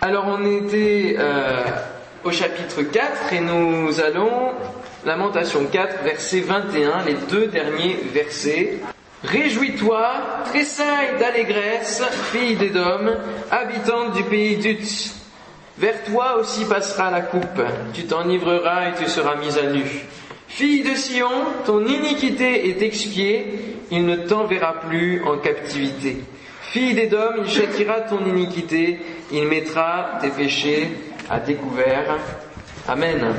Alors on était euh, au chapitre 4 et nous allons, Lamentation 4, verset 21, les deux derniers versets. Réjouis-toi, tressaille d'allégresse, fille d'Édom, habitante du pays d'Utz. Vers toi aussi passera la coupe, tu t'enivreras et tu seras mise à nu. Fille de Sion, ton iniquité est expiée, il ne t'enverra plus en captivité. Fille d'Édom, il châtira ton iniquité, il mettra tes péchés à découvert. Amen.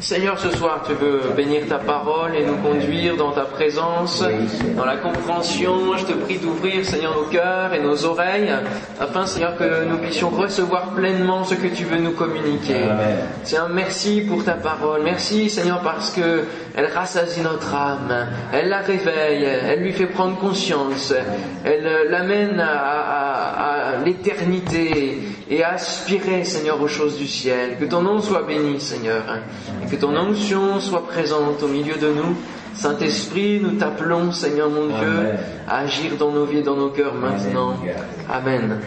Seigneur, ce soir, tu veux bénir ta parole et nous conduire dans ta présence, dans la compréhension. Je te prie d'ouvrir, Seigneur, nos cœurs et nos oreilles, afin, Seigneur, que nous puissions recevoir pleinement ce que tu veux nous communiquer. Seigneur, merci pour ta parole. Merci, Seigneur, parce que elle rassasie notre âme, elle la réveille, elle lui fait prendre conscience, elle l'amène à, à l'éternité et à aspirer, Seigneur, aux choses du ciel. Que ton nom soit béni, Seigneur que ton onction soit présente au milieu de nous. Saint-Esprit, nous t'appelons, Seigneur mon Dieu, à agir dans nos vies et dans nos cœurs maintenant. Amen.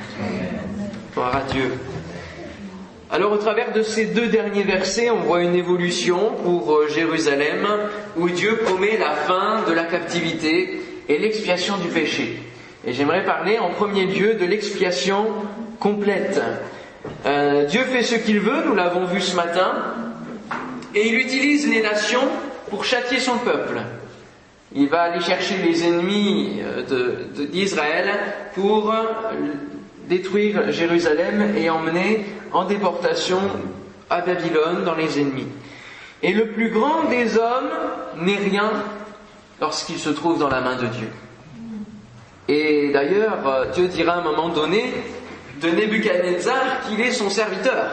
Gloire à Dieu. Alors au travers de ces deux derniers versets, on voit une évolution pour euh, Jérusalem où Dieu promet la fin de la captivité et l'expiation du péché. Et j'aimerais parler en premier lieu de l'expiation complète. Euh, Dieu fait ce qu'il veut, nous l'avons vu ce matin, et il utilise les nations pour châtier son peuple. Il va aller chercher les ennemis euh, d'Israël pour détruire Jérusalem et emmener en déportation à Babylone dans les ennemis. Et le plus grand des hommes n'est rien lorsqu'il se trouve dans la main de Dieu. Et d'ailleurs, euh, Dieu dira à un moment donné de Nebuchadnezzar qu'il est son serviteur.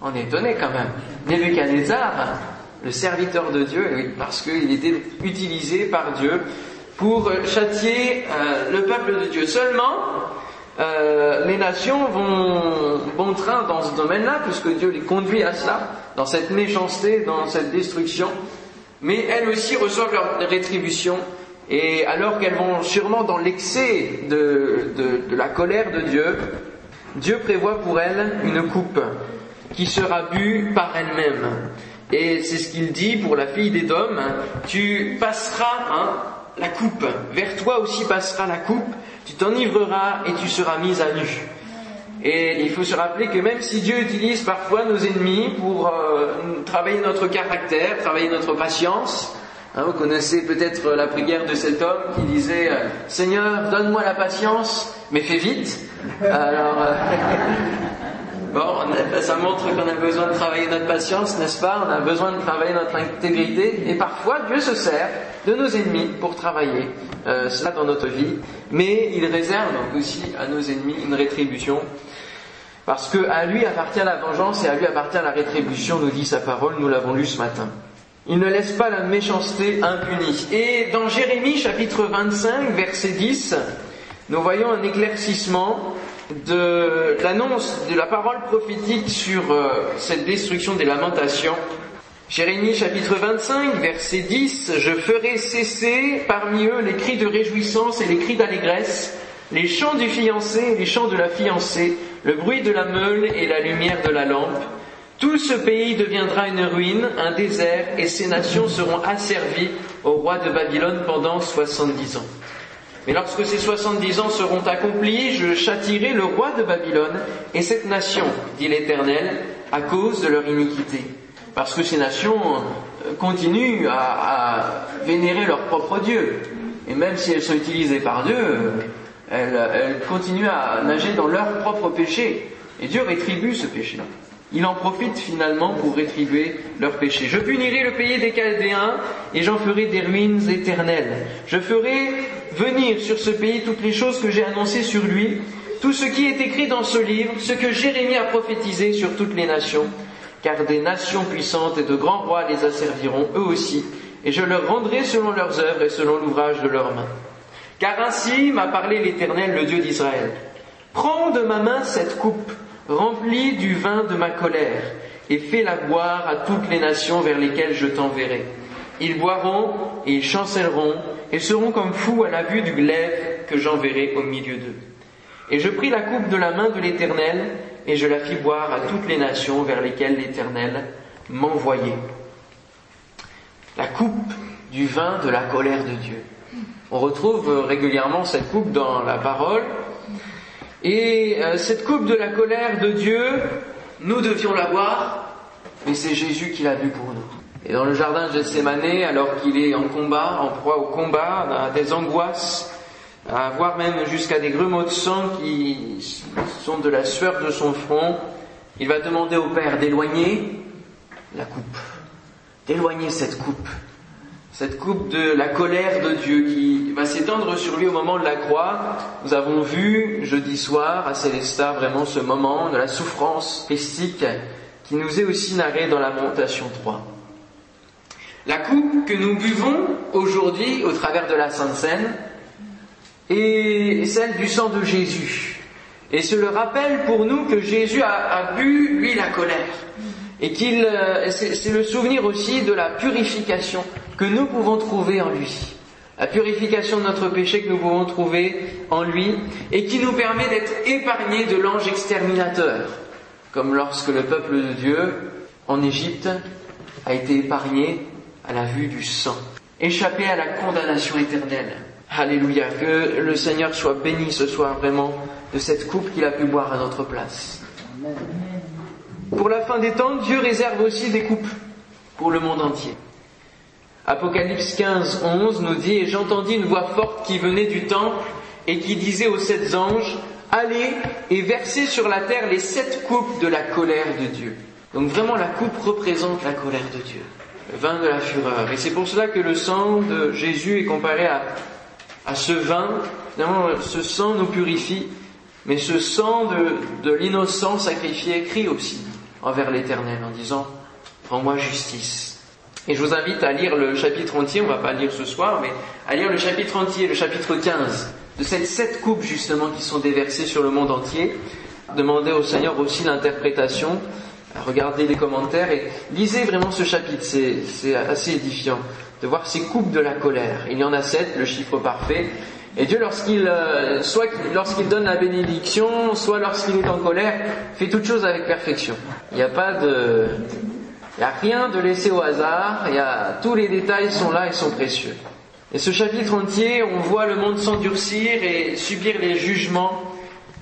On est étonné quand même. Nebuchadnezzar, le serviteur de Dieu, parce qu'il était utilisé par Dieu pour châtier euh, le peuple de Dieu. Seulement, euh, les nations vont bon train dans ce domaine-là, puisque Dieu les conduit à cela, dans cette méchanceté, dans cette destruction. Mais elles aussi reçoivent leur rétribution. Et alors qu'elles vont sûrement dans l'excès de, la colère de Dieu, Dieu prévoit pour elles une coupe qui sera bu par elle-même. Et c'est ce qu'il dit pour la fille d'Édom, tu passeras hein, la coupe, vers toi aussi passera la coupe, tu t'enivreras et tu seras mise à nu. Et il faut se rappeler que même si Dieu utilise parfois nos ennemis pour euh, travailler notre caractère, travailler notre patience, hein, vous connaissez peut-être la prière de cet homme qui disait euh, Seigneur, donne-moi la patience, mais fais vite. Alors, euh, Bon, ça montre qu'on a besoin de travailler notre patience, n'est-ce pas? On a besoin de travailler notre intégrité. Et parfois, Dieu se sert de nos ennemis pour travailler euh, cela dans notre vie. Mais il réserve aussi à nos ennemis une rétribution. Parce que à lui appartient la vengeance et à lui appartient la rétribution, nous dit sa parole, nous l'avons lu ce matin. Il ne laisse pas la méchanceté impunie. Et dans Jérémie chapitre 25, verset 10, nous voyons un éclaircissement de l'annonce de la parole prophétique sur euh, cette destruction des lamentations. Jérémie chapitre 25, verset 10, Je ferai cesser parmi eux les cris de réjouissance et les cris d'allégresse, les chants du fiancé et les chants de la fiancée, le bruit de la meule et la lumière de la lampe. Tout ce pays deviendra une ruine, un désert, et ces nations seront asservies au roi de Babylone pendant soixante-dix ans. Mais lorsque ces soixante-dix ans seront accomplis, je châtirai le roi de Babylone et cette nation, dit l'Éternel, à cause de leur iniquité. Parce que ces nations euh, continuent à, vénérer leur propre Dieu. Et même si elles sont utilisées par Dieu, euh, elles, continuent à nager dans leur propre péché. Et Dieu rétribue ce péché. Il en profite finalement pour rétribuer leur péché. Je punirai le pays des Chaldéens et j'en ferai des ruines éternelles. Je ferai venir sur ce pays toutes les choses que j'ai annoncées sur lui, tout ce qui est écrit dans ce livre, ce que Jérémie a prophétisé sur toutes les nations, car des nations puissantes et de grands rois les asserviront eux aussi, et je leur rendrai selon leurs œuvres et selon l'ouvrage de leurs mains. Car ainsi m'a parlé l'Éternel, le Dieu d'Israël. Prends de ma main cette coupe, remplie du vin de ma colère, et fais-la boire à toutes les nations vers lesquelles je t'enverrai. Ils boiront et ils chancelleront et seront comme fous à la vue du glaive que j'enverrai au milieu d'eux. Et je pris la coupe de la main de l'Éternel, et je la fis boire à toutes les nations vers lesquelles l'Éternel m'envoyait. La coupe du vin de la colère de Dieu. On retrouve régulièrement cette coupe dans la parole. Et euh, cette coupe de la colère de Dieu, nous devions la boire, mais c'est Jésus qui l'a bu pour nous. Et dans le jardin de Gethsemane, alors qu'il est en combat, en proie au combat, à des angoisses, à avoir même jusqu'à des grumeaux de sang qui sont de la sueur de son front, il va demander au Père d'éloigner la coupe, d'éloigner cette coupe, cette coupe de la colère de Dieu qui va s'étendre sur lui au moment de la croix. Nous avons vu jeudi soir à Célestat vraiment ce moment de la souffrance christique qui nous est aussi narré dans la Lamentation 3. La coupe que nous buvons aujourd'hui au travers de la Sainte Seine est celle du sang de Jésus. Et c'est le rappel pour nous que Jésus a, bu, lui, la colère. Et qu'il, euh, c'est le souvenir aussi de la purification que nous pouvons trouver en lui. La purification de notre péché que nous pouvons trouver en lui et qui nous permet d'être épargnés de l'ange exterminateur. Comme lorsque le peuple de Dieu en Égypte a été épargné à la vue du sang, échappé à la condamnation éternelle. Alléluia, que le Seigneur soit béni ce soir vraiment de cette coupe qu'il a pu boire à notre place. Pour la fin des temps, Dieu réserve aussi des coupes pour le monde entier. Apocalypse 15, 11 nous dit, et j'entendis une voix forte qui venait du temple et qui disait aux sept anges, allez et versez sur la terre les sept coupes de la colère de Dieu. Donc vraiment la coupe représente la colère de Dieu vin de la fureur. Et c'est pour cela que le sang de Jésus est comparé à, à ce vin. Finalement, ce sang nous purifie, mais ce sang de, de l'innocent sacrifié crie aussi envers l'Éternel en disant, Rends-moi justice. Et je vous invite à lire le chapitre entier, on va pas lire ce soir, mais à lire le chapitre entier, le chapitre 15, de ces sept coupes justement qui sont déversées sur le monde entier. Demandez au Seigneur aussi l'interprétation regardez les commentaires et lisez vraiment ce chapitre, c'est assez édifiant de voir ces coupes de la colère. Il y en a sept, le chiffre parfait. Et Dieu, lorsqu'il, euh, soit lorsqu'il donne la bénédiction, soit lorsqu'il est en colère, fait toute chose avec perfection. Il n'y a pas de, il n'y a rien de laissé au hasard. Il tous les détails sont là et sont précieux. Et ce chapitre entier, on voit le monde s'endurcir et subir les jugements,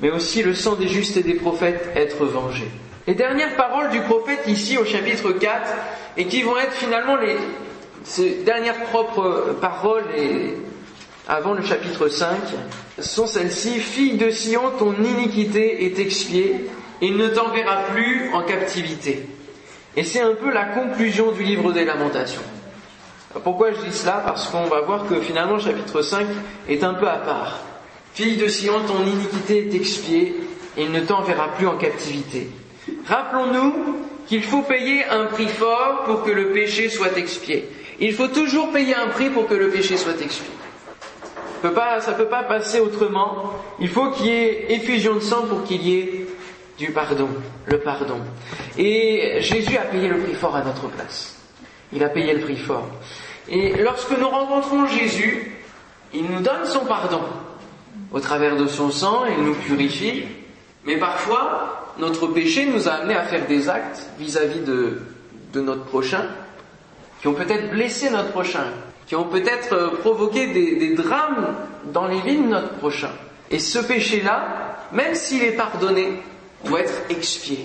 mais aussi le sang des justes et des prophètes être vengé. Les dernières paroles du prophète ici au chapitre 4, et qui vont être finalement les, dernières propres paroles avant le chapitre 5, sont celles-ci, Fille de Sion, ton iniquité est expiée, et il ne t'enverra plus en captivité. Et c'est un peu la conclusion du livre des lamentations. Pourquoi je dis cela? Parce qu'on va voir que finalement le chapitre 5 est un peu à part. Fille de Sion, ton iniquité est expiée, et il ne t'enverra plus en captivité. Rappelons-nous qu'il faut payer un prix fort pour que le péché soit expié. Il faut toujours payer un prix pour que le péché soit expié. ça ne peut pas passer autrement. Il faut qu'il y ait effusion de sang pour qu'il y ait du pardon, le pardon. Et Jésus a payé le prix fort à notre place. Il a payé le prix fort. Et lorsque nous rencontrons Jésus, il nous donne son pardon. Au travers de son sang, il nous purifie. Mais parfois, notre péché nous a amené à faire des actes vis-à-vis de, notre prochain, qui ont peut-être blessé notre prochain, qui ont peut-être euh, provoqué des, des, drames dans les vies de notre prochain. Et ce péché-là, même s'il est pardonné, doit être expié,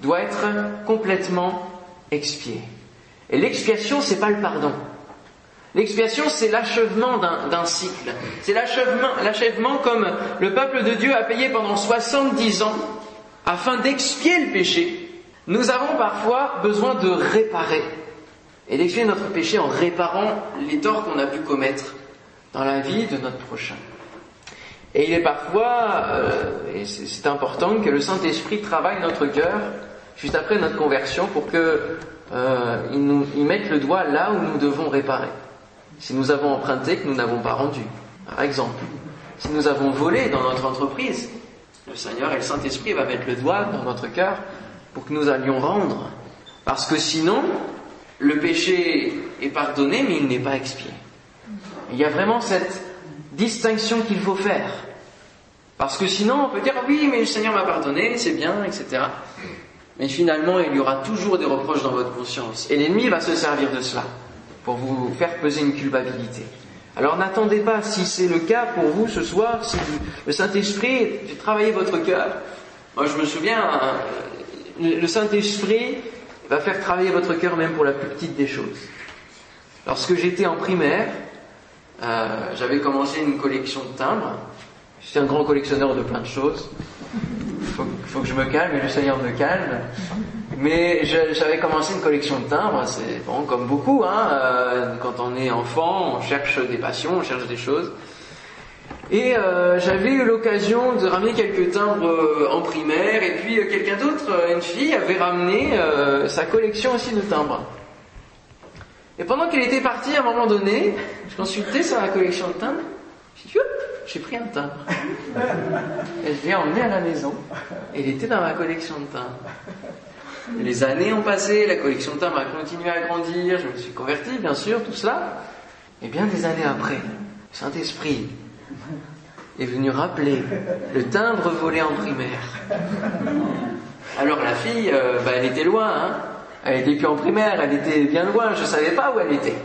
doit être complètement expié. Et l'expiation, c'est pas le pardon. L'expiation, c'est l'achèvement d'un cycle. C'est l'achèvement comme le peuple de Dieu a payé pendant 70 ans afin d'expier le péché, nous avons parfois besoin de réparer. Et d'expier notre péché en réparant les torts qu'on a pu commettre dans la vie de notre prochain. Et il est parfois, euh, et c'est important, que le Saint-Esprit travaille notre cœur juste après notre conversion pour que euh, il mette le doigt là où nous devons réparer. Si nous avons emprunté que nous n'avons pas rendu, par exemple. Si nous avons volé dans notre entreprise le Seigneur et le Saint-Esprit va mettre le doigt dans notre cœur pour que nous allions rendre. Parce que sinon, le péché est pardonné, mais il n'est pas expié. Il y a vraiment cette distinction qu'il faut faire. Parce que sinon, on peut dire oui, mais le Seigneur m'a pardonné, c'est bien, etc. Mais finalement, il y aura toujours des reproches dans votre conscience. Et l'ennemi va se servir de cela pour vous faire peser une culpabilité. Alors n'attendez pas, si c'est le cas pour vous ce soir, si le Saint-Esprit fait travailler votre cœur. Moi je me souviens, euh, le Saint-Esprit va faire travailler votre cœur même pour la plus petite des choses. Lorsque j'étais en primaire, euh, j'avais commencé une collection de timbres. Je suis un grand collectionneur de plein de choses. Il faut, que je me calme et le Seigneur me calme. Mais j'avais commencé une collection de timbres. C'est bon, comme beaucoup. Hein, euh, quand on est enfant, on cherche des passions, on cherche des choses. Et euh, j'avais eu l'occasion de ramener quelques timbres euh, en primaire, et puis quelqu'un d'autre, une fille, avait ramené sa collection aussi de timbres. Et pendant qu'elle était partie, à un moment donné, je consultais sa collection de timbres, j'ai pris un timbre. Et je l'ai emmené à la maison, et il était dans ma collection de timbres. Les années ont passé, la collection de timbres a continué à grandir, je me suis converti, bien sûr, tout cela. Et bien des années après, Saint-Esprit est venu rappeler le timbre volé en primaire. Alors la fille, euh, bah, elle était loin, hein. elle était plus en primaire, elle était bien loin, je ne savais pas où elle était.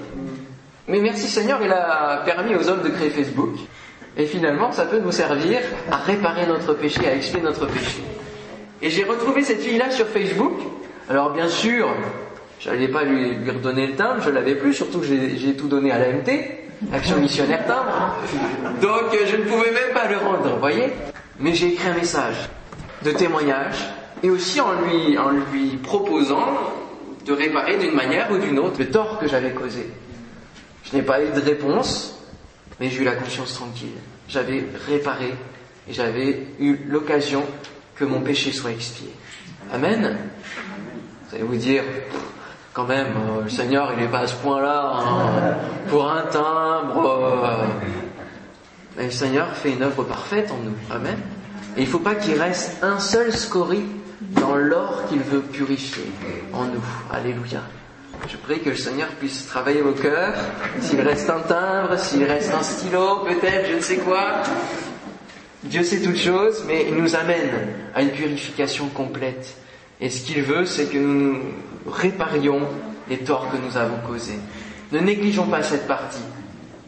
Mais merci Seigneur, il a permis aux hommes de créer Facebook. Et finalement, ça peut nous servir à réparer notre péché, à expier notre péché. Et j'ai retrouvé cette fille-là sur Facebook. Alors bien sûr, je n'allais pas lui, redonner le timbre, je l'avais plus, surtout que j'ai tout donné à l'AMT. Action missionnaire timbre. Donc je ne pouvais même pas le rendre, vous voyez Mais j'ai écrit un message de témoignage et aussi en lui, en lui proposant de réparer d'une manière ou d'une autre le tort que j'avais causé. Je n'ai pas eu de réponse, mais j'ai eu la conscience tranquille. J'avais réparé et j'avais eu l'occasion que mon péché soit expié. Amen. Vous allez vous dire, quand même, euh, le Seigneur, il n'est pas à ce point-là hein, pour un timbre. Euh. mais le Seigneur fait une œuvre parfaite en nous. Amen. Et il ne faut pas qu'il reste un seul scorie dans l'or qu'il veut purifier en nous. Alléluia. Je prie que le Seigneur puisse travailler vos cœurs. S'il reste un timbre, s'il reste un stylo, peut-être, je ne sais quoi. Dieu sait toutes choses, mais il nous amène à une purification complète. Et ce qu'il veut, c'est que nous réparions les torts que nous avons causés. Ne négligeons pas cette partie,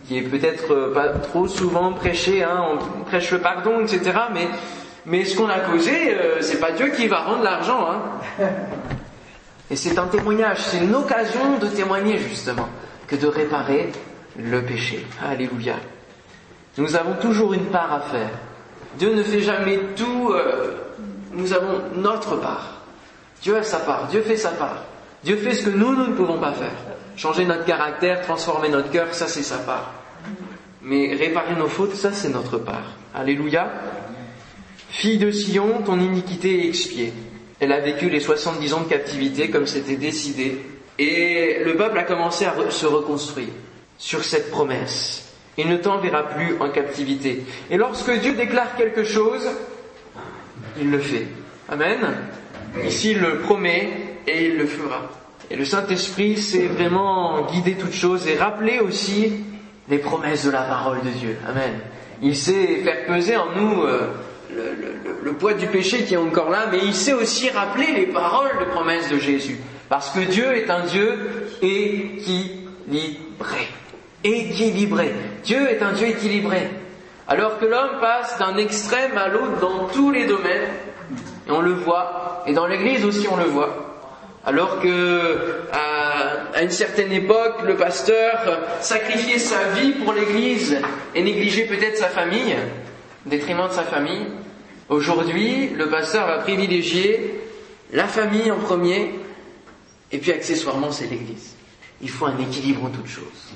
qui est peut-être pas trop souvent prêchée, hein, on prêche le pardon, etc. Mais, mais ce qu'on a causé, euh, c'est pas Dieu qui va rendre l'argent. Hein. Et c'est un témoignage, c'est une occasion de témoigner justement, que de réparer le péché. Alléluia. Nous avons toujours une part à faire. Dieu ne fait jamais tout, euh, nous avons notre part. Dieu a sa part, Dieu fait sa part. Dieu fait ce que nous, nous ne pouvons pas faire. Changer notre caractère, transformer notre cœur, ça c'est sa part. Mais réparer nos fautes, ça c'est notre part. Alléluia. Fille de Sion, ton iniquité est expiée. Elle a vécu les 70 ans de captivité comme c'était décidé. Et le peuple a commencé à se reconstruire sur cette promesse. Il ne t'enverra plus en captivité. Et lorsque Dieu déclare quelque chose, il le fait. Amen. Ici, il le promet et il le fera. Et le Saint-Esprit sait vraiment guider toutes choses et rappeler aussi les promesses de la parole de Dieu. Amen. Il sait faire peser en nous euh, le, poids du péché qui est encore là, mais il sait aussi rappeler les paroles de promesses de Jésus. Parce que Dieu est un Dieu équilibré. Équilibré. Dieu est un Dieu équilibré. Alors que l'homme passe d'un extrême à l'autre dans tous les domaines, et on le voit, et dans l'église aussi on le voit. Alors que à, une certaine époque, le pasteur sacrifiait sa vie pour l'église et négligeait peut-être sa famille, au détriment de sa famille. Aujourd'hui, le pasteur va privilégier la famille en premier, et puis accessoirement c'est l'église. Il faut un équilibre en toutes choses.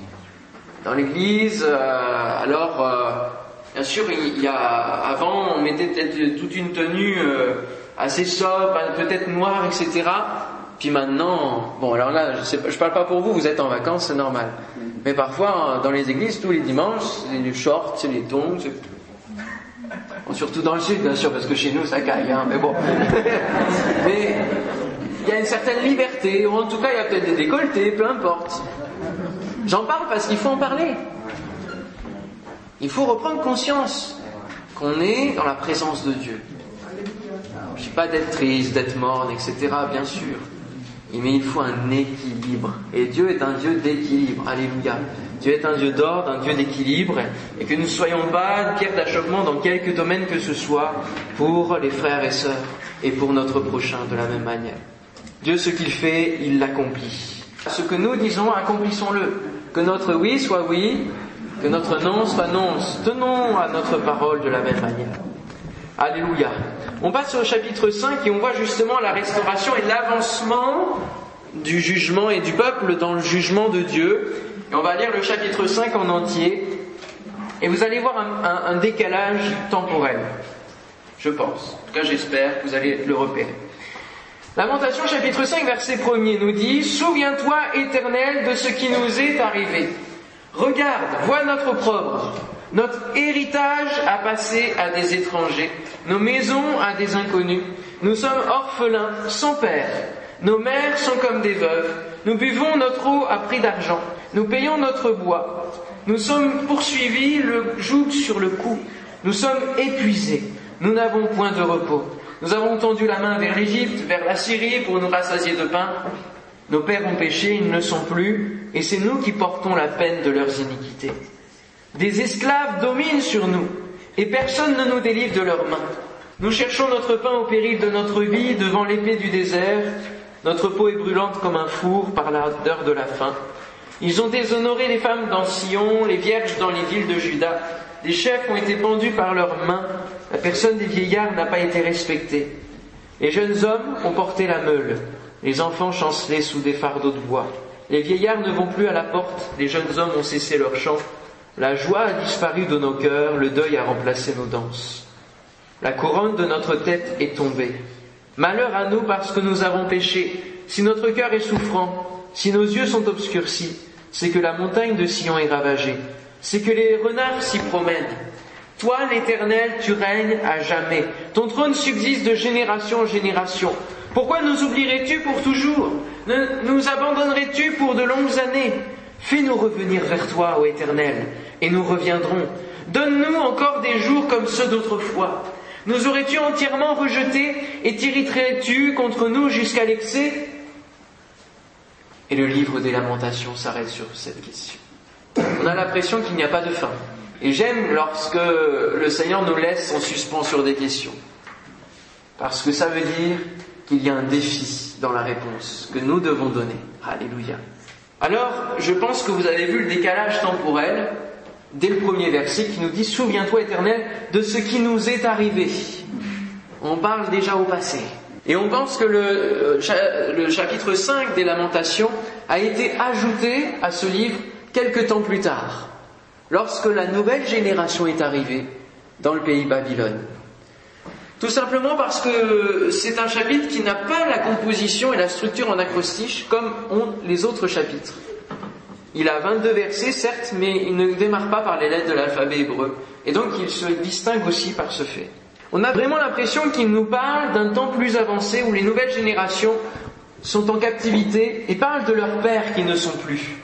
Dans l'église, euh, alors euh, Bien sûr, il y a, avant, on mettait peut-être toute une tenue euh, assez sobre, peut-être noire, etc. Puis maintenant, bon, alors là, je ne parle pas pour vous, vous êtes en vacances, c'est normal. Mais parfois, dans les églises, tous les dimanches, c'est les shorts, c'est les tongs, surtout dans le sud, bien sûr, parce que chez nous, ça caille, hein, mais bon. mais il y a une certaine liberté, ou en tout cas, il y a peut-être des décolletés, peu importe. J'en parle parce qu'il faut en parler. Il faut reprendre conscience qu'on est dans la présence de Dieu. Je ne dis pas d'être triste, d'être morne, etc., bien sûr. Mais il faut un équilibre. Et Dieu est un Dieu d'équilibre. Alléluia. Dieu est un Dieu d'ordre, un Dieu d'équilibre, et que nous ne soyons pas une pierre d'achoppement dans quelque domaine que ce soit pour les frères et sœurs et pour notre prochain de la même manière. Dieu, ce qu'il fait, il l'accomplit. Ce que nous disons, accomplissons-le. Que notre oui soit oui, que notre non soit non. Tenons à notre parole de la même manière. Alléluia. On passe au chapitre 5 et on voit justement la restauration et l'avancement du jugement et du peuple dans le jugement de Dieu. Et on va lire le chapitre 5 en entier. Et vous allez voir un, un décalage temporel. Je pense. En tout cas, j'espère que vous allez le repérer. Lamentation chapitre 5 verset 1 nous dit Souviens-toi éternel de ce qui nous est arrivé. Regarde, vois notre opprobre. Notre héritage a passé à des étrangers, nos maisons à des inconnus. Nous sommes orphelins, sans père. Nos mères sont comme des veuves. Nous buvons notre eau à prix d'argent. Nous payons notre bois. Nous sommes poursuivis, le joug sur le cou. Nous sommes épuisés. Nous n'avons point de repos. Nous avons tendu la main vers l'Égypte, vers la Syrie pour nous rassasier de pain. Nos pères ont péché, ils ne sont plus, et c'est nous qui portons la peine de leurs iniquités. Des esclaves dominent sur nous, et personne ne nous délivre de leurs mains. Nous cherchons notre pain au péril de notre vie devant l'épée du désert. Notre peau est brûlante comme un four par l'ardeur de la faim. Ils ont déshonoré les femmes dans Sion, les vierges dans les villes de Juda. Les chefs ont été pendus par leurs mains. La personne des vieillards n'a pas été respectée. Les jeunes hommes ont porté la meule. Les enfants chancelaient sous des fardeaux de bois. Les vieillards ne vont plus à la porte. Les jeunes hommes ont cessé leur chant. La joie a disparu de nos cœurs. Le deuil a remplacé nos danses. La couronne de notre tête est tombée. Malheur à nous parce que nous avons péché. Si notre cœur est souffrant, si nos yeux sont obscurcis, c'est que la montagne de Sion est ravagée, c'est que les renards s'y promènent. Toi, l'Éternel, tu règnes à jamais. Ton trône subsiste de génération en génération. Pourquoi nous oublierais-tu pour toujours? Nous abandonnerais-tu pour de longues années? Fais-nous revenir vers toi, ô Éternel, et nous reviendrons. Donne-nous encore des jours comme ceux d'autrefois. Nous aurais-tu entièrement rejetés et t'irriterais-tu contre nous jusqu'à l'excès? Et le livre des lamentations s'arrête sur cette question. On a l'impression qu'il n'y a pas de fin. Et j'aime lorsque le Seigneur nous laisse en suspens sur des questions. Parce que ça veut dire qu'il y a un défi dans la réponse que nous devons donner. Alléluia. Alors, je pense que vous avez vu le décalage temporel dès le premier verset qui nous dit Souviens-toi éternel de ce qui nous est arrivé. On parle déjà au passé. Et on pense que le, le chapitre 5 des Lamentations a été ajouté à ce livre quelque temps plus tard, lorsque la nouvelle génération est arrivée dans le pays Babylone. Tout simplement parce que c'est un chapitre qui n'a pas la composition et la structure en acrostiche comme ont les autres chapitres. Il a 22 versets, certes, mais il ne démarre pas par les lettres de l'alphabet hébreu. Et donc il se distingue aussi par ce fait. On a vraiment l'impression qu'il nous parle d'un temps plus avancé où les nouvelles générations sont en captivité et parlent de leurs pères qui ne sont plus.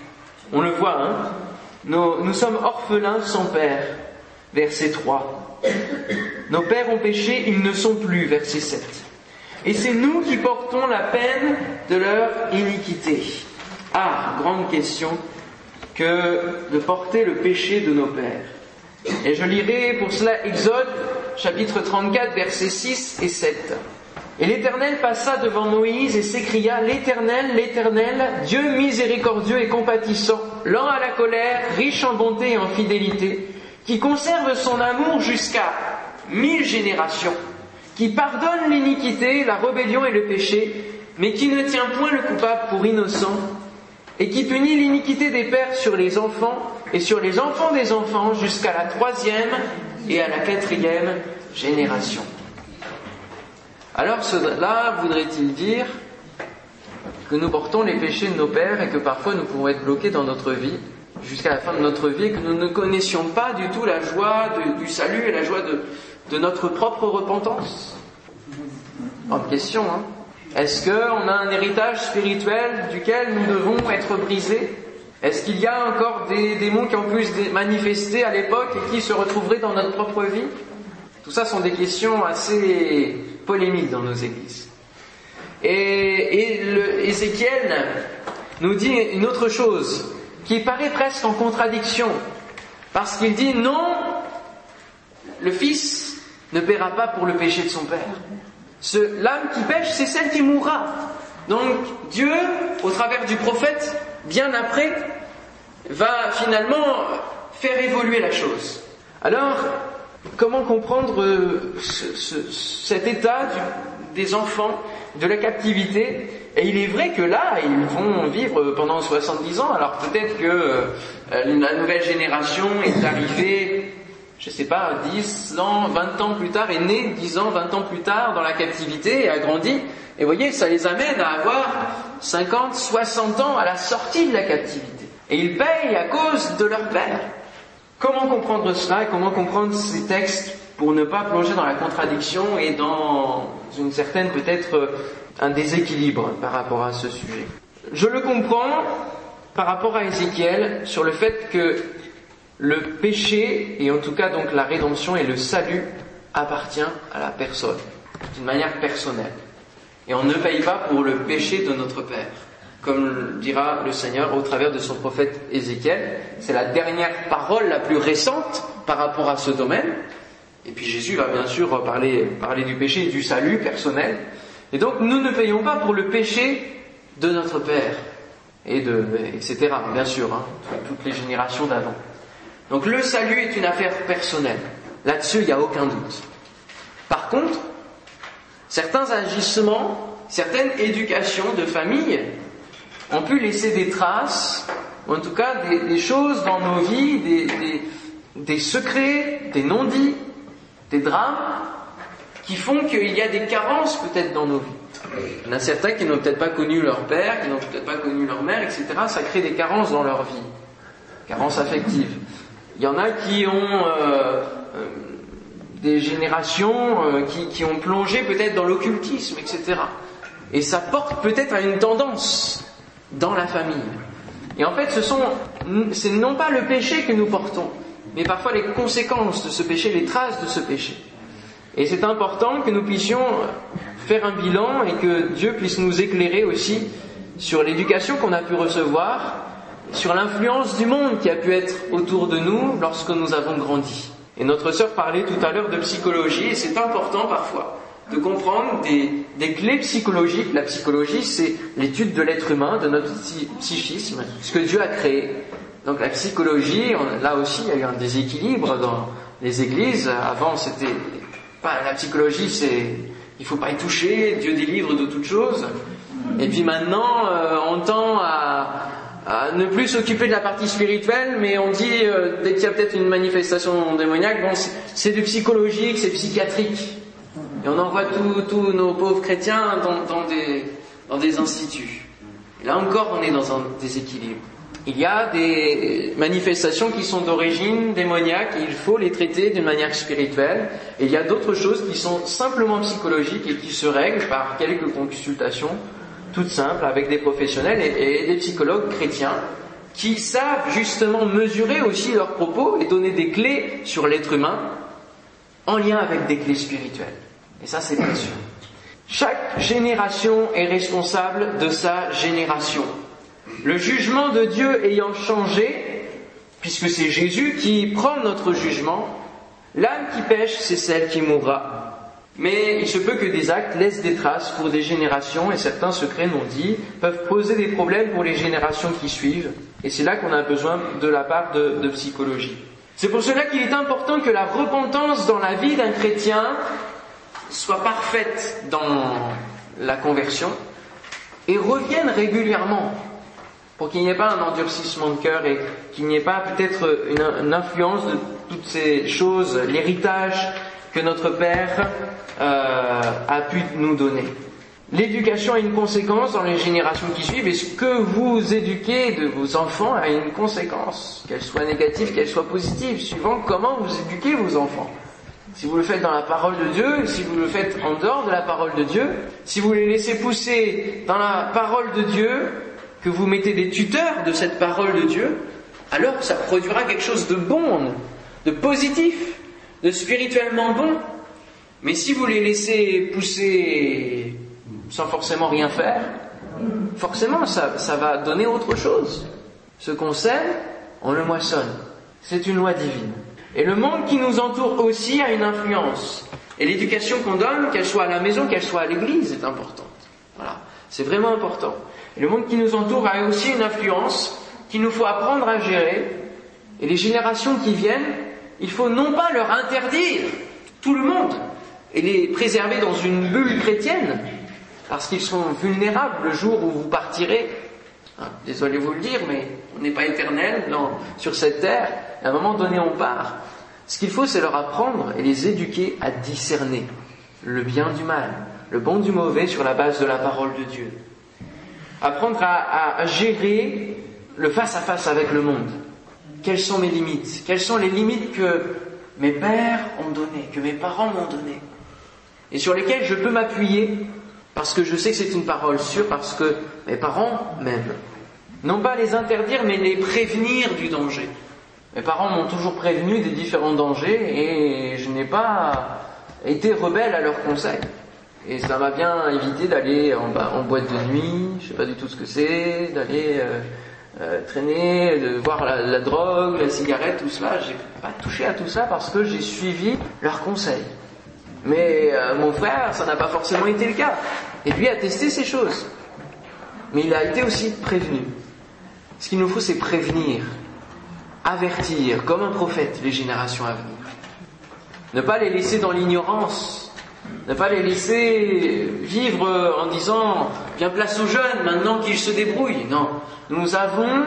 On le voit, hein nous, nous sommes orphelins sans père. Verset 3. Nos pères ont péché, ils ne sont plus. Verset 7. Et c'est nous qui portons la peine de leur iniquité. Ah, grande question que de porter le péché de nos pères. Et je lirai pour cela Exode chapitre 34 versets 6 et 7. Et l'Éternel passa devant Moïse et s'écria, L'Éternel, l'Éternel, Dieu miséricordieux et compatissant, lent à la colère, riche en bonté et en fidélité, qui conserve son amour jusqu'à mille générations, qui pardonne l'iniquité, la rébellion et le péché, mais qui ne tient point le coupable pour innocent, et qui punit l'iniquité des pères sur les enfants et sur les enfants des enfants jusqu'à la troisième et à la quatrième génération. Alors cela voudrait-il dire que nous portons les péchés de nos pères et que parfois nous pouvons être bloqués dans notre vie jusqu'à la fin de notre vie et que nous ne connaissions pas du tout la joie du salut et la joie de, notre propre repentance? Bonne question, hein. Est-ce qu'on a un héritage spirituel duquel nous devons être brisés? Est-ce qu'il y a encore des démons qui ont pu se manifester à l'époque et qui se retrouveraient dans notre propre vie? Tout ça sont des questions assez polémiques dans nos églises. Et, Ézéchiel nous dit une autre chose qui paraît presque en contradiction, parce qu'il dit non, le Fils ne paiera pas pour le péché de son Père. L'âme qui pêche, c'est celle qui mourra. Donc Dieu, au travers du prophète, bien après, va finalement faire évoluer la chose. Alors, comment comprendre euh, cet état des enfants de la captivité? Et il est vrai que là, ils vont vivre pendant 70 ans. Alors peut-être que euh, la nouvelle génération est arrivée, je sais pas, 10 ans, 20 ans plus tard, est née 10 ans, 20 ans plus tard dans la captivité et a grandi. Et voyez, ça les amène à avoir 50, 60 ans à la sortie de la captivité. Et ils payent à cause de leur père. Comment comprendre cela et comment comprendre ces textes pour ne pas plonger dans la contradiction et dans une certaine peut-être un déséquilibre par rapport à ce sujet? Je le comprends par rapport à Ézéchiel sur le fait que le péché, et en tout cas donc la rédemption et le salut, appartient à la personne, d'une manière personnelle. Et on ne paye pas pour le péché de notre Père comme dira le Seigneur au travers de son prophète Ézéchiel. C'est la dernière parole la plus récente par rapport à ce domaine. Et puis Jésus va bien sûr parler, parler du péché et du salut personnel. Et donc nous ne payons pas pour le péché de notre Père, et de, etc. Bien sûr, hein, toutes les générations d'avant. Donc le salut est une affaire personnelle. Là-dessus, il n'y a aucun doute. Par contre, certains agissements, certaines éducations de famille ont pu laisser des traces, ou en tout cas des, choses dans nos vies, des, des secrets, des non-dits, des drames, qui font qu'il y a des carences peut-être dans nos vies. Il y en a certains qui n'ont peut-être pas connu leur père, qui n'ont peut-être pas connu leur mère, etc. Ça crée des carences dans leur vie, carences affectives. Il y en a qui ont euh, euh, des générations euh, qui, qui ont plongé peut-être dans l'occultisme, etc. Et ça porte peut-être à une tendance dans la famille. Et en fait, ce sont, c'est non pas le péché que nous portons, mais parfois les conséquences de ce péché, les traces de ce péché. Et c'est important que nous puissions faire un bilan et que Dieu puisse nous éclairer aussi sur l'éducation qu'on a pu recevoir, sur l'influence du monde qui a pu être autour de nous lorsque nous avons grandi. Et notre sœur parlait tout à l'heure de psychologie et c'est important parfois de comprendre des, clés psychologiques. La psychologie, c'est l'étude de l'être humain, de notre psychisme, ce que Dieu a créé. Donc la psychologie, là aussi, il y a eu un déséquilibre dans les églises. Avant, c'était pas la psychologie, c'est il faut pas y toucher. Dieu délivre de toutes choses. Et puis maintenant, euh, on tend à, ne plus s'occuper de la partie spirituelle, mais on dit euh, dès qu'il y a peut-être une manifestation démoniaque, bon, c'est du psychologique, c'est psychiatrique. Et on envoie tous nos pauvres chrétiens dans, des, instituts. Là encore, on est dans un déséquilibre. Il y a des manifestations qui sont d'origine démoniaque et il faut les traiter d'une manière spirituelle. Et il y a d'autres choses qui sont simplement psychologiques et qui se règlent par quelques consultations toutes simples avec des professionnels et, et des psychologues chrétiens qui savent justement mesurer aussi leurs propos et donner des clés sur l'être humain en lien avec des clés spirituelles. Et ça, c'est précieux. Chaque génération est responsable de sa génération. Le jugement de Dieu ayant changé, puisque c'est Jésus qui prend notre jugement, l'âme qui pêche, c'est celle qui mourra. Mais il se peut que des actes laissent des traces pour des générations, et certains secrets non dits peuvent poser des problèmes pour les générations qui suivent. Et c'est là qu'on a besoin de la part de, de psychologie. C'est pour cela qu'il est important que la repentance dans la vie d'un chrétien soit parfaite dans la conversion et revienne régulièrement pour qu'il n'y ait pas un endurcissement de cœur et qu'il n'y ait pas peut-être une, influence de toutes ces choses, l'héritage que notre Père euh, a pu nous donner. L'éducation a une conséquence dans les générations qui suivent et ce que vous éduquez de vos enfants a une conséquence, qu'elle soit négative, qu'elle soit positive, suivant comment vous éduquez vos enfants. Si vous le faites dans la parole de Dieu, si vous le faites en dehors de la parole de Dieu, si vous les laissez pousser dans la parole de Dieu, que vous mettez des tuteurs de cette parole de Dieu, alors ça produira quelque chose de bon, de positif, de spirituellement bon. Mais si vous les laissez pousser sans forcément rien faire, forcément ça, ça va donner autre chose. Ce qu'on sème, on le moissonne. C'est une loi divine. Et le monde qui nous entoure aussi a une influence. Et l'éducation qu'on donne, qu'elle soit à la maison, qu'elle soit à l'église, est importante. Voilà. C'est vraiment important. Et le monde qui nous entoure a aussi une influence qu'il nous faut apprendre à gérer. Et les générations qui viennent, il faut non pas leur interdire tout le monde et les préserver dans une bulle chrétienne, parce qu'ils sont vulnérables le jour où vous partirez. Hein, désolé vous le dire, mais on n'est pas éternel sur cette terre. À un moment donné, on part. Ce qu'il faut, c'est leur apprendre et les éduquer à discerner le bien du mal, le bon du mauvais sur la base de la parole de Dieu. Apprendre à, à gérer le face-à-face avec le monde. Quelles sont mes limites? Quelles sont les limites que mes pères ont données, que mes parents m'ont données? Et sur lesquelles je peux m'appuyer parce que je sais que c'est une parole sûre, parce que mes parents m'aiment. Non pas les interdire, mais les prévenir du danger. Mes parents m'ont toujours prévenu des différents dangers et je n'ai pas été rebelle à leurs conseils. Et ça m'a bien évité d'aller en, boîte de nuit, je sais pas du tout ce que c'est, d'aller euh, euh, traîner, de voir la, la, drogue, la cigarette, tout cela. J'ai pas touché à tout ça parce que j'ai suivi leurs conseils. Mais euh, mon frère, ça n'a pas forcément été le cas. Et lui a testé ces choses. Mais il a été aussi prévenu. Ce qu'il nous faut, c'est prévenir, avertir, comme un prophète, les générations à venir. Ne pas les laisser dans l'ignorance. Ne pas les laisser vivre en disant, bien place aux jeunes, maintenant qu'ils se débrouillent. Non. Nous avons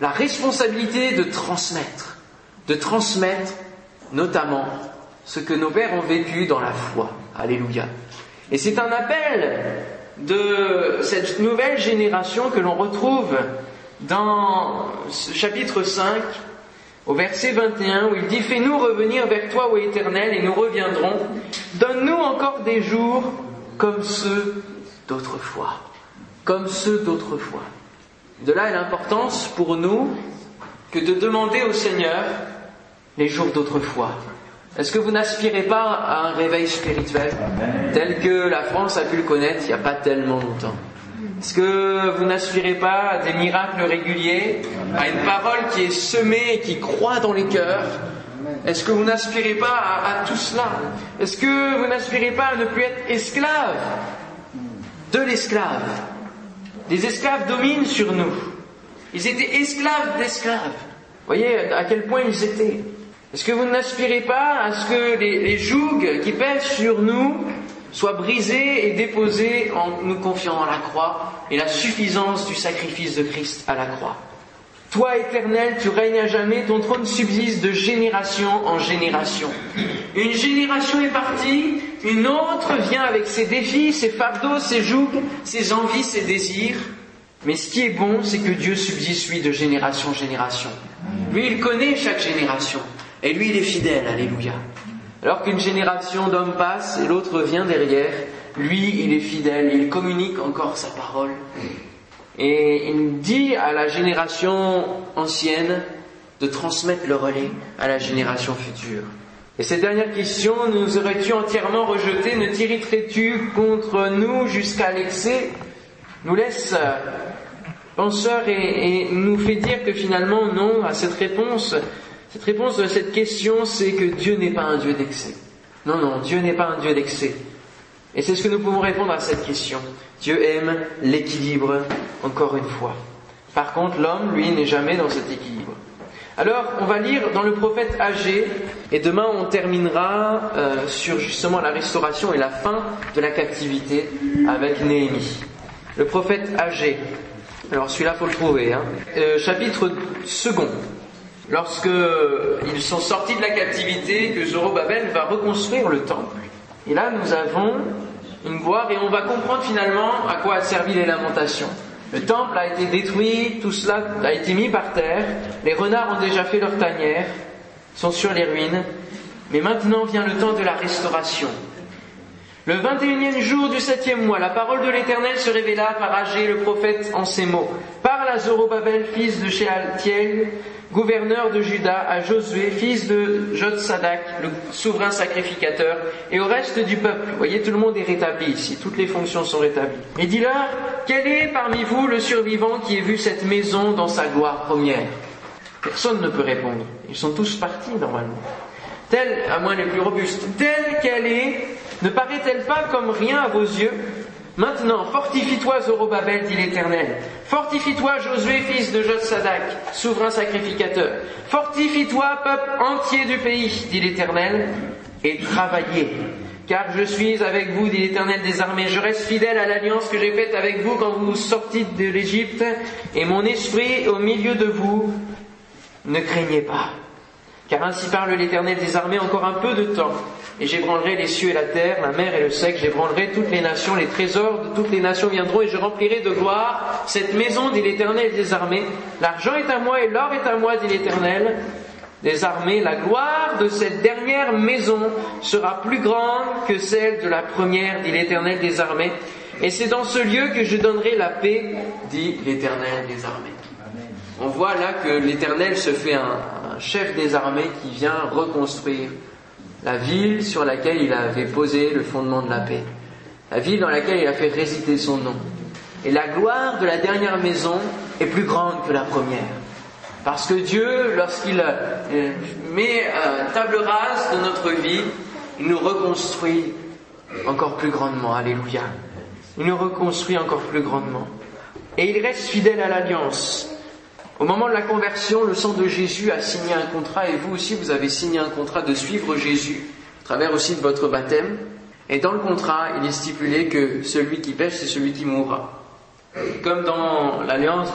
la responsabilité de transmettre. De transmettre notamment ce que nos pères ont vécu dans la foi. Alléluia. Et c'est un appel de cette nouvelle génération que l'on retrouve dans ce chapitre 5, au verset 21, où il dit Fais-nous revenir vers toi, ô Éternel, et nous reviendrons. Donne-nous encore des jours comme ceux d'autrefois. Comme ceux d'autrefois. De là est l'importance pour nous que de demander au Seigneur les jours d'autrefois. Est-ce que vous n'aspirez pas à un réveil spirituel tel que la France a pu le connaître il n'y a pas tellement longtemps? Est-ce que vous n'aspirez pas à des miracles réguliers, à une parole qui est semée et qui croit dans les cœurs? Est-ce que vous n'aspirez pas à, tout cela? Est-ce que vous n'aspirez pas à ne plus être esclave de l'esclave? Les esclaves dominent sur nous. Ils étaient esclaves d'esclaves. Voyez à quel point ils étaient. Est-ce que vous n'aspirez pas à ce que les, jougs qui pèsent sur nous soient brisés et déposés en nous confiant dans la croix et la suffisance du sacrifice de Christ à la croix Toi, éternel, tu règnes à jamais, ton trône subsiste de génération en génération. Une génération est partie, une autre vient avec ses défis, ses fardeaux, ses jougs, ses envies, ses désirs. Mais ce qui est bon, c'est que Dieu subsiste, lui, de génération en génération. Lui, il connaît chaque génération. Et lui, il est fidèle, alléluia. Alors qu'une génération d'hommes passe et l'autre vient derrière, lui, il est fidèle, il communique encore sa parole. Et il dit à la génération ancienne de transmettre le relais à la génération future. Et cette dernière question, nous aurais-tu entièrement rejeté Ne t'irriterais-tu contre nous jusqu'à l'excès Nous laisse penseurs et, et nous fait dire que finalement, non, à cette réponse, cette réponse de cette question, c'est que Dieu n'est pas un Dieu d'excès. Non, non, Dieu n'est pas un Dieu d'excès. Et c'est ce que nous pouvons répondre à cette question. Dieu aime l'équilibre, encore une fois. Par contre, l'homme, lui, n'est jamais dans cet équilibre. Alors, on va lire dans le prophète Agé, et demain on terminera euh, sur justement la restauration et la fin de la captivité avec Néhémie. Le prophète Agé. Alors celui-là, faut le trouver. Hein. Euh, chapitre second lorsqu'ils sont sortis de la captivité, que Zorobabel va reconstruire le temple. Et là, nous avons une gloire et on va comprendre finalement à quoi a servi les lamentations. Le temple a été détruit, tout cela a été mis par terre, les renards ont déjà fait leur tanière, sont sur les ruines, mais maintenant vient le temps de la restauration. Le 21e jour du septième mois, la parole de l'Éternel se révéla par Agé le prophète en ces mots. Parle à Zorobabel, fils de Shealtiel, gouverneur de Juda, à Josué, fils de Jotsadak, le souverain sacrificateur, et au reste du peuple. Vous voyez, tout le monde est rétabli ici, toutes les fonctions sont rétablies. Et dis-leur, quel est parmi vous le survivant qui ait vu cette maison dans sa gloire première? Personne ne peut répondre. Ils sont tous partis normalement. Telle, à moins les plus robustes, telle qu'elle est, ne paraît-elle pas comme rien à vos yeux Maintenant, fortifie-toi, Zorobabel, dit l'Éternel. Fortifie-toi, Josué, fils de Jotsadak, souverain sacrificateur. Fortifie-toi, peuple entier du pays, dit l'Éternel, et travaillez. Car je suis avec vous, dit l'Éternel des armées. Je reste fidèle à l'alliance que j'ai faite avec vous quand vous sortîtes de l'Égypte, et mon esprit au milieu de vous. Ne craignez pas. Car ainsi parle l'Éternel des armées encore un peu de temps, et j'ébranlerai les cieux et la terre, la mer et le sec, j'ébranlerai toutes les nations, les trésors de toutes les nations viendront, et je remplirai de gloire cette maison, dit l'Éternel des armées. L'argent est à moi et l'or est à moi, dit l'Éternel des armées. La gloire de cette dernière maison sera plus grande que celle de la première, dit l'Éternel des armées. Et c'est dans ce lieu que je donnerai la paix, dit l'Éternel des armées. On voit là que l'Éternel se fait un, chef des armées qui vient reconstruire la ville sur laquelle il avait posé le fondement de la paix, la ville dans laquelle il a fait résider son nom. Et la gloire de la dernière maison est plus grande que la première. Parce que Dieu, lorsqu'il euh, met table rase de notre vie, il nous reconstruit encore plus grandement. Alléluia. Il nous reconstruit encore plus grandement. Et il reste fidèle à l'alliance. Au moment de la conversion, le sang de Jésus a signé un contrat et vous aussi, vous avez signé un contrat de suivre Jésus, à travers aussi de votre baptême. Et dans le contrat, il est stipulé que celui qui pêche, c'est celui qui mourra. Comme dans l'alliance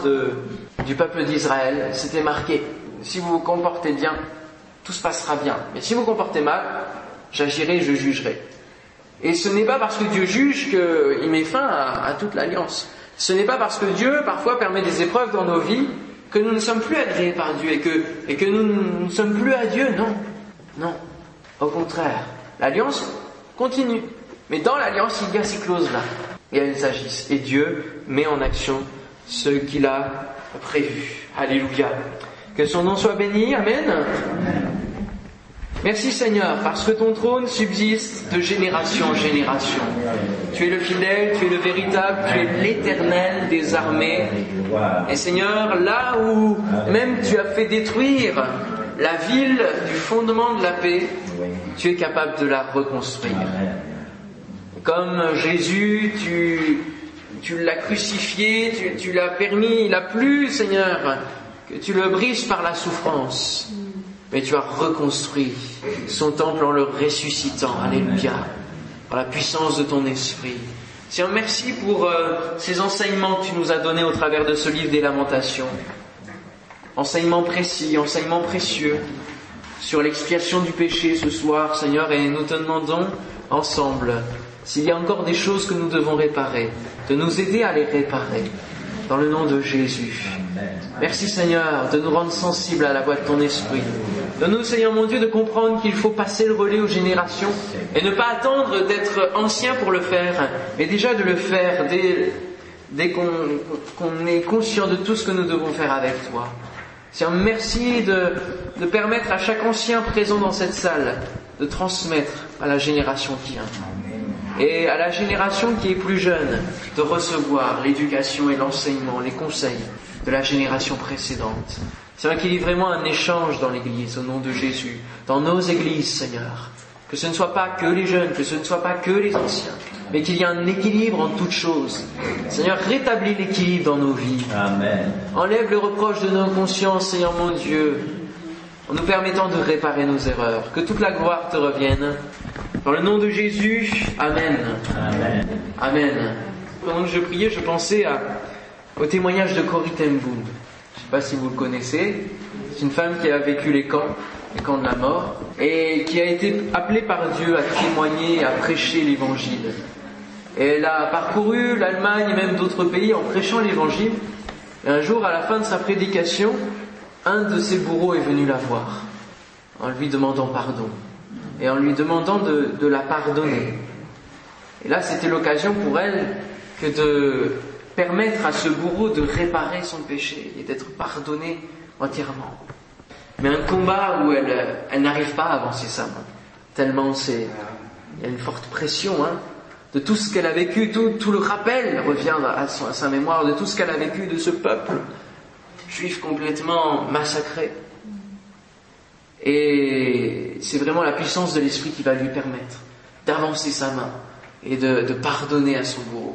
du peuple d'Israël, c'était marqué, si vous vous comportez bien, tout se passera bien. Mais si vous vous comportez mal, j'agirai, je jugerai. Et ce n'est pas parce que Dieu juge qu'il met fin à, à toute l'alliance. Ce n'est pas parce que Dieu parfois permet des épreuves dans nos vies que nous ne sommes plus agréés par Dieu et que, et que nous ne sommes plus à Dieu. Non, non. Au contraire, l'alliance continue. Mais dans l'alliance, il y a ces clauses-là. Et elles agissent. Et Dieu met en action ce qu'il a prévu. Alléluia. Que son nom soit béni. Amen. Merci Seigneur, parce que ton trône subsiste de génération en génération. Tu es le fidèle, tu es le véritable, tu es l'éternel des armées. Et Seigneur, là où même tu as fait détruire la ville du fondement de la paix, tu es capable de la reconstruire. Comme Jésus, tu, tu l'as crucifié, tu, tu l'as permis, il a plu, Seigneur, que tu le brises par la souffrance mais tu as reconstruit son temple en le ressuscitant. Alléluia. Par la puissance de ton esprit. Seigneur, merci pour euh, ces enseignements que tu nous as donnés au travers de ce livre des lamentations. Enseignements précis, enseignements précieux sur l'expiation du péché ce soir, Seigneur, et nous te demandons ensemble, s'il y a encore des choses que nous devons réparer, de nous aider à les réparer dans le nom de Jésus. Merci Seigneur de nous rendre sensibles à la voix de ton esprit. Donne-nous Seigneur mon Dieu de comprendre qu'il faut passer le relais aux générations et ne pas attendre d'être ancien pour le faire, mais déjà de le faire dès, dès qu'on est conscient de tout ce que nous devons faire avec toi. Seigneur, merci de, de permettre à chaque ancien présent dans cette salle de transmettre à la génération qui vient et à la génération qui est plus jeune de recevoir l'éducation et l'enseignement, les conseils de la génération précédente. C'est qu'il y ait vraiment un échange dans l'Église au nom de Jésus, dans nos églises, Seigneur. Que ce ne soit pas que les jeunes, que ce ne soit pas que les anciens, mais qu'il y ait un équilibre en toutes choses. Seigneur, rétablis l'équilibre dans nos vies. Amen. Enlève le reproche de nos consciences, Seigneur mon Dieu, en nous permettant de réparer nos erreurs. Que toute la gloire te revienne. Dans le nom de Jésus, Amen. Amen. Amen. Pendant que je priais, je pensais au témoignage de Corrie Ten. Je ne sais pas si vous le connaissez. C'est une femme qui a vécu les camps, les camps de la mort, et qui a été appelée par Dieu à témoigner, à prêcher l'évangile. Et elle a parcouru l'Allemagne et même d'autres pays en prêchant l'évangile. Et un jour, à la fin de sa prédication, un de ses bourreaux est venu la voir en lui demandant pardon et en lui demandant de, la pardonner. Et là, c'était l'occasion pour elle que de permettre à ce bourreau de réparer son péché et d'être pardonné entièrement. Mais un combat où elle, n'arrive pas à avancer sa main, tellement c'est, il y a une forte pression, hein, de tout ce qu'elle a vécu, tout, le rappel revient à, sa mémoire de tout ce qu'elle a vécu de ce peuple juif complètement massacré. Et c'est vraiment la puissance de l'esprit qui va lui permettre d'avancer sa main et de pardonner à son bourreau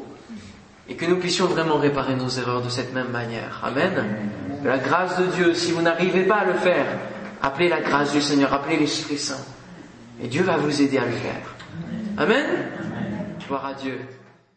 et que nous puissions vraiment réparer nos erreurs de cette même manière. Amen. Que la grâce de Dieu, si vous n'arrivez pas à le faire, appelez la grâce du Seigneur, appelez l'Esprit Saint. Et Dieu va vous aider à le faire. Amen. Gloire à Dieu.